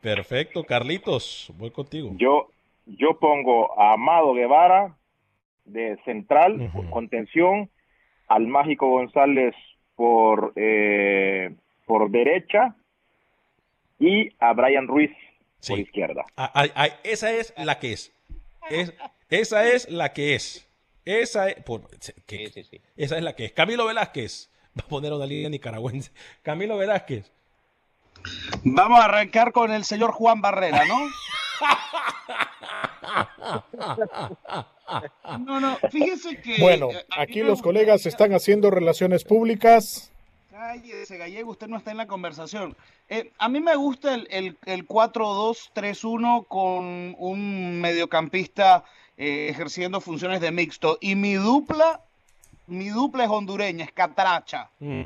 Perfecto, Carlitos, voy contigo. Yo, yo pongo a Amado Guevara de central, contención, al Mágico González por, eh, por derecha y a Brian Ruiz por izquierda. Ah, esa es la que es. esa es la que es. Esa es, esa es la que es. Camilo Velázquez. [LAUGHS] Va a poner una línea nicaragüense. Camilo Velázquez. Vamos a arrancar con el señor Juan Barrera, ¿no? [LAUGHS] No, no, fíjese que. Bueno, aquí los colegas están haciendo relaciones públicas. Cállese, Gallego, usted no está en la conversación. Eh, a mí me gusta el, el, 4-2-3-1 con un mediocampista eh, ejerciendo funciones de mixto. Y mi dupla, mi dupla es hondureña, es Catracha. Mm.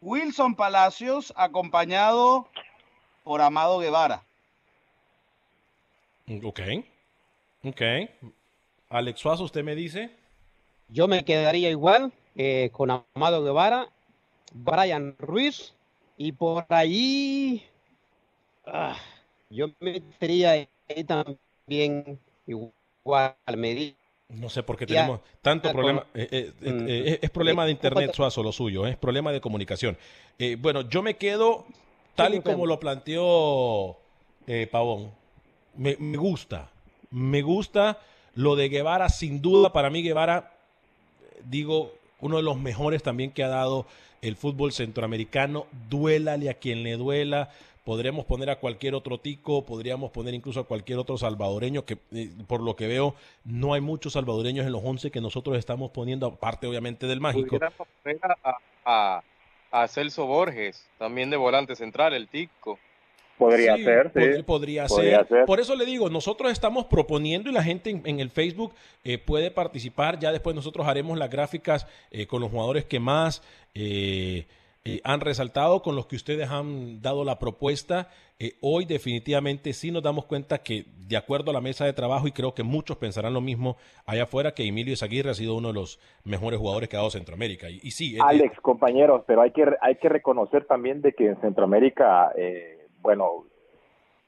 Wilson Palacios acompañado por Amado Guevara. Ok. Ok. Alex Suazo, ¿usted me dice? Yo me quedaría igual eh, con Amado Guevara, Brian Ruiz y por ahí ah, yo metería ahí también igual Medina no sé por qué tenemos tanto problema. Eh, eh, eh, mm. es problema de internet, Suazo, lo suyo. Es problema de comunicación. bueno, yo me quedo tal y como lo planteó Pavón. Me, gusta. Me gusta lo de Guevara. Sin duda, para mí, Guevara, digo, uno de los mejores también que ha dado el fútbol centroamericano. Duélale a quien le duela podríamos poner a cualquier otro tico, podríamos poner incluso a cualquier otro salvadoreño, que eh, por lo que veo no hay muchos salvadoreños en los 11 que nosotros estamos poniendo, aparte obviamente del mágico. A, a, Celso Borges, también de volante central, el tico. Podría ser, sí. podría, ser. Por eso le digo, nosotros estamos proponiendo y la gente en, el Facebook eh, puede participar. Ya después nosotros haremos las gráficas eh, con los jugadores que más eh, han resaltado, con los que ustedes han dado la propuesta. Eh, hoy definitivamente sí nos damos cuenta que de acuerdo a la mesa de trabajo, y creo que muchos pensarán lo mismo allá afuera, que Emilio Izaguirre ha sido uno de los mejores jugadores que ha dado Centroamérica. Y, sí, Alex, compañeros, pero hay que, hay que reconocer también de que en Centroamérica, eh, bueno,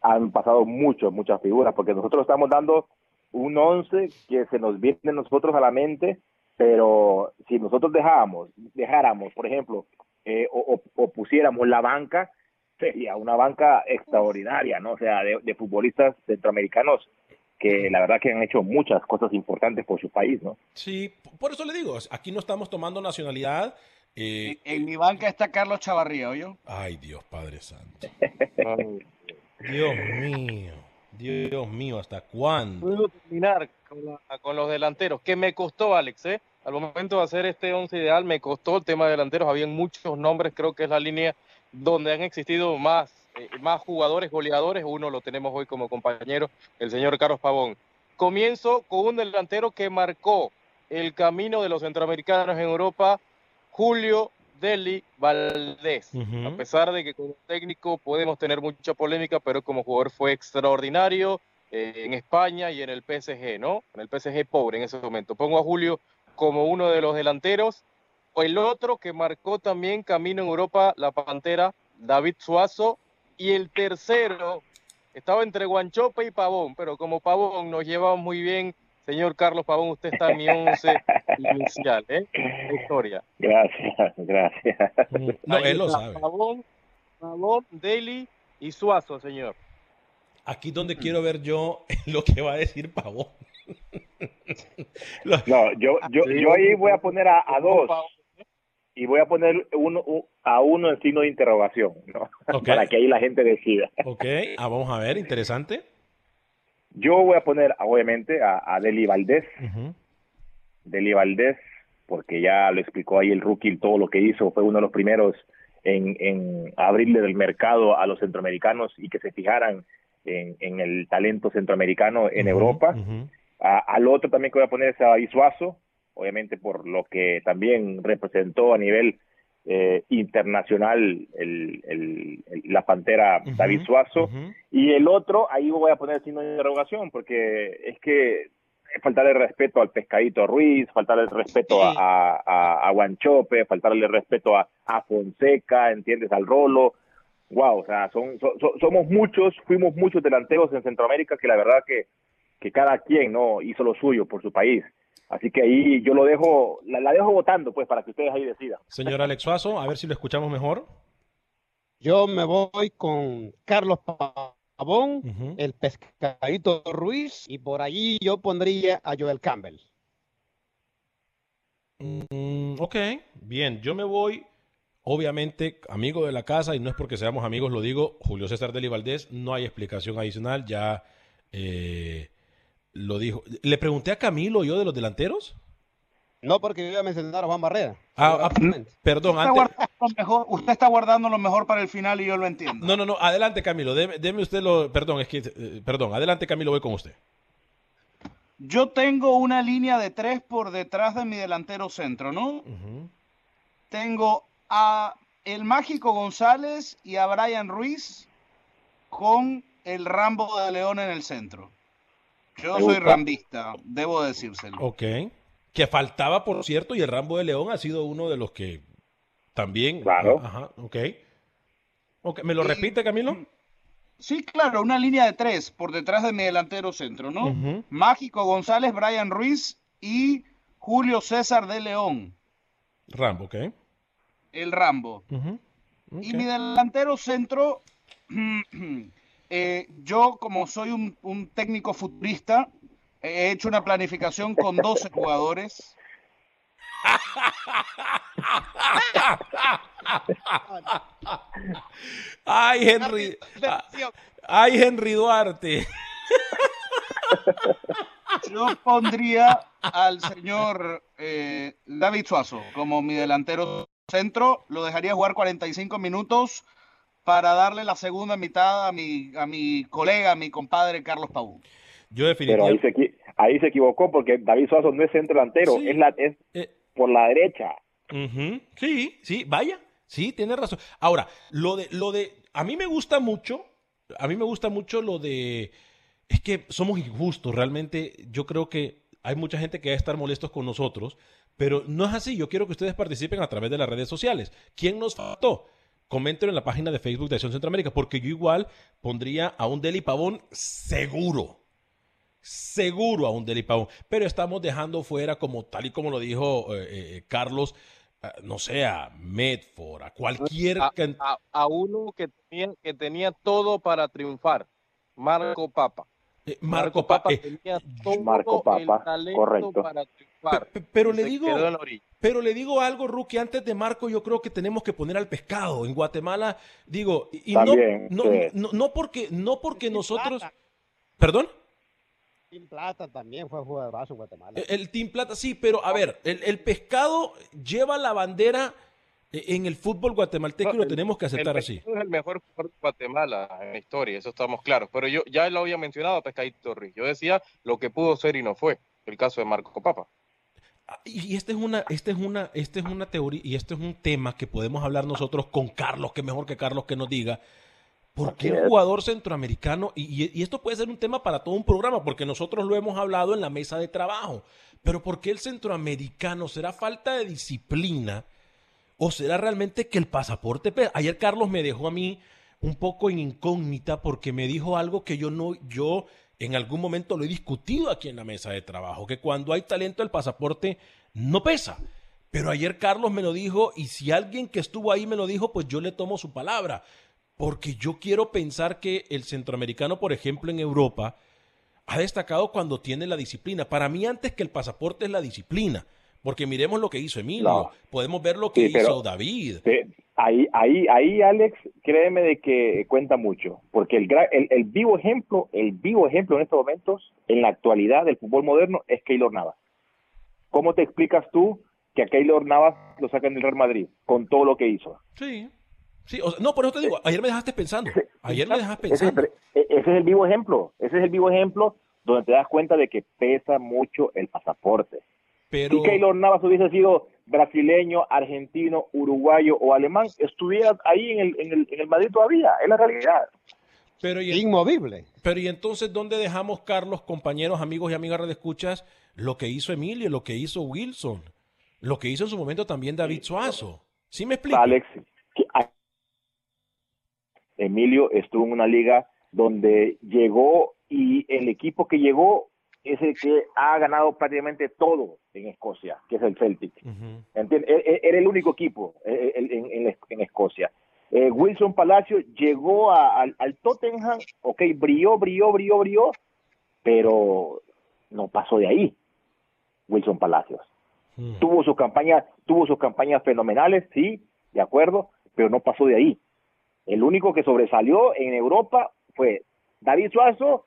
han pasado muchas, muchas figuras, porque nosotros estamos dando un once que se nos viene nosotros a la mente, pero si nosotros dejáramos, dejáramos, por ejemplo, eh, o, pusiéramos la banca, sería una banca extraordinaria, ¿no? O sea, de, futbolistas centroamericanos que la verdad que han hecho muchas cosas importantes por su país, ¿no? Sí, por eso le digo, aquí no estamos tomando nacionalidad. Eh, en, mi banca está Carlos Chavarría, ¿oyo? Ay, Dios Padre Santo. Dios mío, Dios mío, ¿hasta cuándo? Puedo terminar con, con, los delanteros, que me costó, Alex, ¿eh? Al momento de hacer este once ideal me costó el tema de delanteros, habían muchos nombres, creo que es la línea donde han existido más, eh, más jugadores goleadores, uno lo tenemos hoy como compañero, el señor Carlos Pavón. Comienzo con un delantero que marcó el camino de los centroamericanos en Europa, Julio Deli Valdés. A pesar de que como técnico podemos tener mucha polémica, pero como jugador fue extraordinario eh, en España y en el PSG, ¿no? En el PSG pobre en ese momento. Pongo a Julio como uno de los delanteros. O el otro que marcó también camino en Europa, la Pantera, David Suazo. Y el tercero estaba entre Guanchope y Pavón, pero como Pavón nos llevamos muy bien, señor Carlos Pavón, usted está en mi once inicial, ¿eh? Historia. Gracias, gracias. No, él lo sabe. Pavón, Pavón, Daly y Suazo, señor. Aquí donde quiero ver yo [LAUGHS] lo que va a decir Pavón. [LAUGHS] no, yo, yo, yo ahí voy a poner a, a dos y voy a poner uno, a uno en signo de interrogación, ¿no? [LAUGHS] para que ahí la gente decida. Ok, ah, vamos a ver, interesante. Yo voy a poner, obviamente, a, a Deli Valdés. Deli Valdés, porque ya lo explicó ahí el rookie, todo lo que hizo, fue uno de los primeros en, en abrirle el mercado a los centroamericanos y que se fijaran en, en el talento centroamericano en Europa. Al otro también que voy a poner es a Isuazo, obviamente por lo que también representó a nivel eh, internacional el, la pantera David Suazo. Y el otro, ahí voy a poner signo de interrogación, porque es que faltarle respeto al Pescadito Ruiz, faltarle respeto a, a, a, Guanchope, faltarle respeto a, a Fonseca, ¿entiendes? Al Rolo. Wow, o sea, son, somos muchos, fuimos muchos delanteros en Centroamérica que la verdad que, que cada quien no hizo lo suyo por su país. Así que ahí yo lo dejo, la, dejo votando, pues, para que ustedes ahí decidan. Señor Alex Suazo, a ver si lo escuchamos mejor. Yo me voy con Carlos Pavón, el Pescadito Ruiz, y por allí yo pondría a Joel Campbell. Mm, ok, bien, yo me voy, obviamente, amigo de la casa, y no es porque seamos amigos, lo digo, Julio César Deli Valdés, no hay explicación adicional, ya... Eh, lo dijo. ¿Le pregunté a Camilo yo de los delanteros? No, porque yo iba a mencionar a Juan Barrera. Ah, ah perdón. Usted, está guardando lo mejor para el final y yo lo entiendo. No, no, no. Adelante, Camilo. Deme, usted lo. Perdón, es que. Eh, perdón. Adelante, Camilo. Voy con usted. Yo tengo una línea de tres por detrás de mi delantero centro, ¿no? Tengo a el Mágico González y a Brian Ruiz con el Rambo de León en el centro. Yo soy rambista, debo decírselo. Ok. Que faltaba, por cierto, y el Rambo de León ha sido uno de los que también. Claro. Ajá, ok. okay. ¿Me lo repite, Camilo? Sí, claro, una línea de tres por detrás de mi delantero centro, ¿no? Mágico González, Brian Ruiz y Julio César de León. Rambo, ok. El Rambo. Y mi delantero centro [CLEARS THROAT] Eh, yo, como soy un, técnico futurista, he hecho una planificación con 12 jugadores. Ay, Henry. Ay, Henry Duarte. Yo pondría al señor eh, David Suazo como mi delantero centro. Lo dejaría jugar 45 minutos para darle la segunda mitad a mi, a mi colega, a mi compadre Carlos Pau. Yo definitivamente... Pero ahí se, ahí se equivocó porque David Suazo no es centro delantero, es, la, es eh. por la derecha. Sí, sí, vaya, sí, tiene razón. Ahora, lo de, lo de, a mí me gusta mucho, a mí me gusta mucho lo de, es que somos injustos, realmente yo creo que hay mucha gente que va a estar molestos con nosotros, pero no es así, yo quiero que ustedes participen a través de las redes sociales. ¿Quién nos faltó? Comenten en la página de Facebook de Acción Centroamérica, porque yo igual pondría a un Deli Pavón seguro. Seguro a un Deli Pavón. Pero estamos dejando fuera, como tal y como lo dijo eh, eh, Carlos, no sé, a Medford, a cualquier. A, uno que tenía, que tenía todo para triunfar, Marco Papa. Eh, Marco, Papa, tenía todo Marco Papa, correcto. para triunfar. Pero le digo, pero le digo algo, Rookie, antes de Marco, yo creo que tenemos que poner al pescado. En Guatemala, digo, y no, no, no, porque, no porque nosotros. ¿Perdón? Team Plata también fue jugador en Guatemala. El, Team Plata, sí, pero a ver, el, pescado lleva la bandera en el fútbol guatemalteco y lo tenemos que aceptar así. Es el mejor jugador de Guatemala en la historia, eso estamos claros. Pero yo ya lo había mencionado, Pescadito Ruiz. Yo decía lo que pudo ser y no fue. El caso de Marco Papa. Y este es una, este es una, este es una teoría y este es un tema que podemos hablar nosotros con Carlos, que mejor que Carlos que nos diga. ¿Por qué el jugador centroamericano? Y, y, esto puede ser un tema para todo un programa, porque nosotros lo hemos hablado en la mesa de trabajo. Pero ¿por qué el centroamericano? ¿Será falta de disciplina? ¿O será realmente que el pasaporte? Ayer Carlos me dejó a mí un poco en incógnita porque me dijo algo que yo no, yo en algún momento lo he discutido aquí en la mesa de trabajo, que cuando hay talento el pasaporte no pesa. Pero ayer Carlos me lo dijo y si alguien que estuvo ahí me lo dijo, pues yo le tomo su palabra. Porque yo quiero pensar que el centroamericano, por ejemplo, en Europa, ha destacado cuando tiene la disciplina. Para mí, antes que el pasaporte es la disciplina. Porque miremos lo que hizo Emilio, podemos ver lo que hizo David. ahí, ahí, ahí, Alex, créeme de que cuenta mucho, porque el, el, el, vivo ejemplo, el vivo ejemplo en estos momentos, en la actualidad del fútbol moderno, es Keylor Navas. ¿Cómo te explicas tú que a Keylor Navas lo sacan del Real Madrid con todo lo que hizo? Sí, sí, no, por eso te digo, ayer me dejaste pensando, ayer me dejaste pensando. Ese, ese es el vivo ejemplo, ese es el vivo ejemplo donde te das cuenta de que pesa mucho el pasaporte si Keylor Navas hubiese sido brasileño, argentino, uruguayo o alemán, estuviera ahí en el, en el, en el Madrid todavía, es la realidad. Pero y, Inmovible. Pero y entonces, ¿dónde dejamos, Carlos, compañeros, amigos y amigas de escuchas, lo que hizo Emilio, lo que hizo Wilson, lo que hizo en su momento también David Suazo? ¿Sí me explico? Alex, Emilio estuvo en una liga donde llegó y el equipo que llegó es el que ha ganado prácticamente todo en Escocia, que es el Celtic. E, e, era el único equipo eh, en, Escocia. Eh, Wilson Palacio llegó al, Tottenham, ok, brilló, brilló, brilló, brilló, pero no pasó de ahí. Wilson Palacios. Tuvo sus campañas, tuvo sus campañas fenomenales, sí, de acuerdo, pero no pasó de ahí. El único que sobresalió en Europa fue David Suazo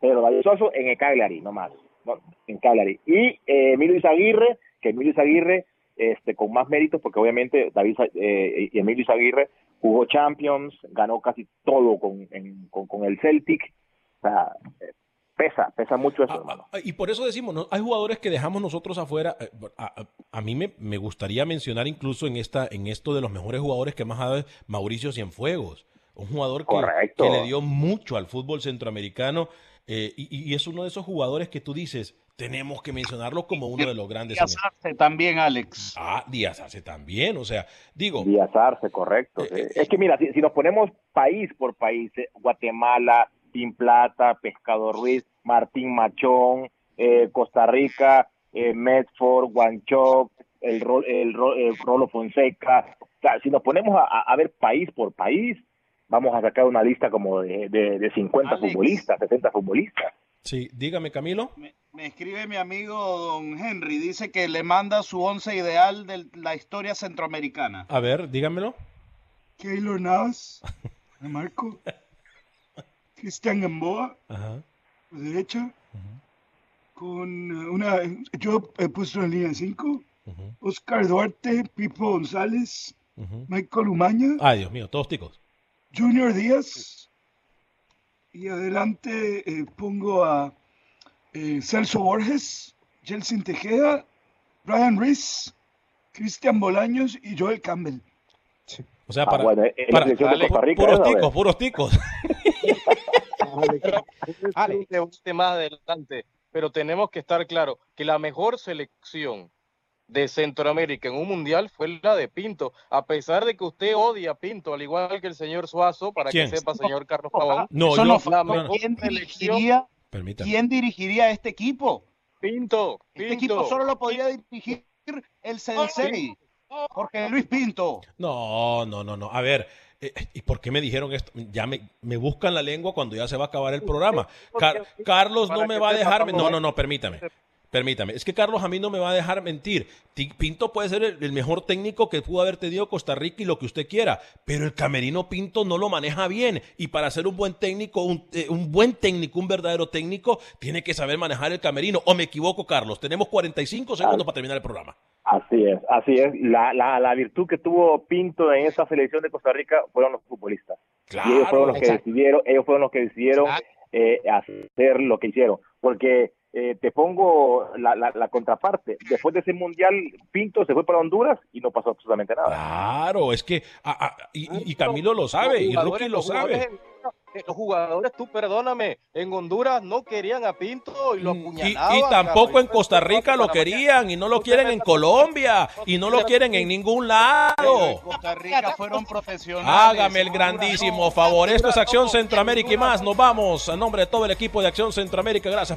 David Suazo en el Cagliari, nomás, ¿no? en Cagliari. Y eh, Emilio Izaguirre, que Emilio Izaguirre, este, con más méritos, porque obviamente David eh, y Emilio Izaguirre jugó Champions, ganó casi todo con, con, el Celtic, o sea, pesa, pesa mucho eso, ah, ah, y por eso decimos, ¿no? hay jugadores que dejamos nosotros afuera. Eh, a, mí me, me, gustaría mencionar incluso en esta, en esto de los mejores jugadores que más ha dado Mauricio Cienfuegos, un jugador que, que, le dio mucho al fútbol centroamericano eh, y, es uno de esos jugadores que tú dices, tenemos que mencionarlo como uno de los grandes. Díaz Arce también, Alex. Ah, Díaz Arce también, o sea, digo. Díaz Arce, correcto. Eh, eh, es que mira, si, nos ponemos país por país, Guatemala, Team Plata, Pescado Ruiz, Martín Machón, Costa Rica, Medford, Guanchoc, el, el, el, Rolo Fonseca. O sea, si nos ponemos a ver país por país, vamos a sacar una lista como de, de, 50 futbolistas, 60 futbolistas. Sí, dígame Camilo. Me, escribe mi amigo don Henry, dice que le manda su once ideal de la historia centroamericana. A ver, dígamelo. Keylor Navas, [LAUGHS] Marco, Cristian Gamboa, Ajá. derecha, con una, yo he puesto en línea 5, Oscar Duarte, Pipo González, Michael Umaña. Ay, Dios mío, todos ticos. Junior Díaz. Y adelante eh, pongo a eh, Celso Borges, Jelsin Tejeda, Brian Reese, Cristian Bolaños y Joel Campbell. O sea, para, puros ticos, puros ticos. más adelante, pero tenemos que estar claro que la mejor selección de Centroamérica en un mundial fue la de Pinto. A pesar de que usted odia a Pinto, al igual que el señor Suazo, para que sepa, señor Carlos Pavón. No, ¿quién, dirigiría, ¿quién dirigiría este equipo? Pinto, Este equipo solo lo podría dirigir el Sensei. Jorge Luis Pinto. No, no, no, no. A ver, eh, ¿Y por qué me dijeron esto? Ya me, me, buscan la lengua cuando ya se va a acabar el programa. Carlos no me va a dejarme. No, no, no, permítame. Permítame, es que Carlos a mí no me va a dejar mentir. Pinto puede ser el, mejor técnico que pudo haber tenido Costa Rica y lo que usted quiera, pero el camerino Pinto no lo maneja bien. Y para ser un buen técnico, un, eh, buen técnico, un verdadero técnico, tiene que saber manejar el camerino. ¿O me equivoco, Carlos? Tenemos 45 segundos para terminar el programa. Así es, así es. La, la, la, virtud que tuvo Pinto en esa selección de Costa Rica fueron los futbolistas. y ellos fueron los que decidieron, ellos fueron los que decidieron eh, hacer lo que hicieron. Porque eh, te pongo la, la, contraparte. Después de ese mundial, Pinto se fue para Honduras y no pasó absolutamente nada. Claro, es que, y, Camilo lo sabe, y Rookie lo sabe. los jugadores, tú perdóname, en Honduras no querían a Pinto y lo mm, apuñalaban. Y, tampoco en Costa Rica lo querían y no lo quieren en Colombia y no lo quieren en ningún lado. En Costa Rica fueron profesionales. Hágame el grandísimo favor. Esto es Acción Centroamérica y más. Nos vamos a nombre de todo el equipo de Acción Centroamérica. Gracias.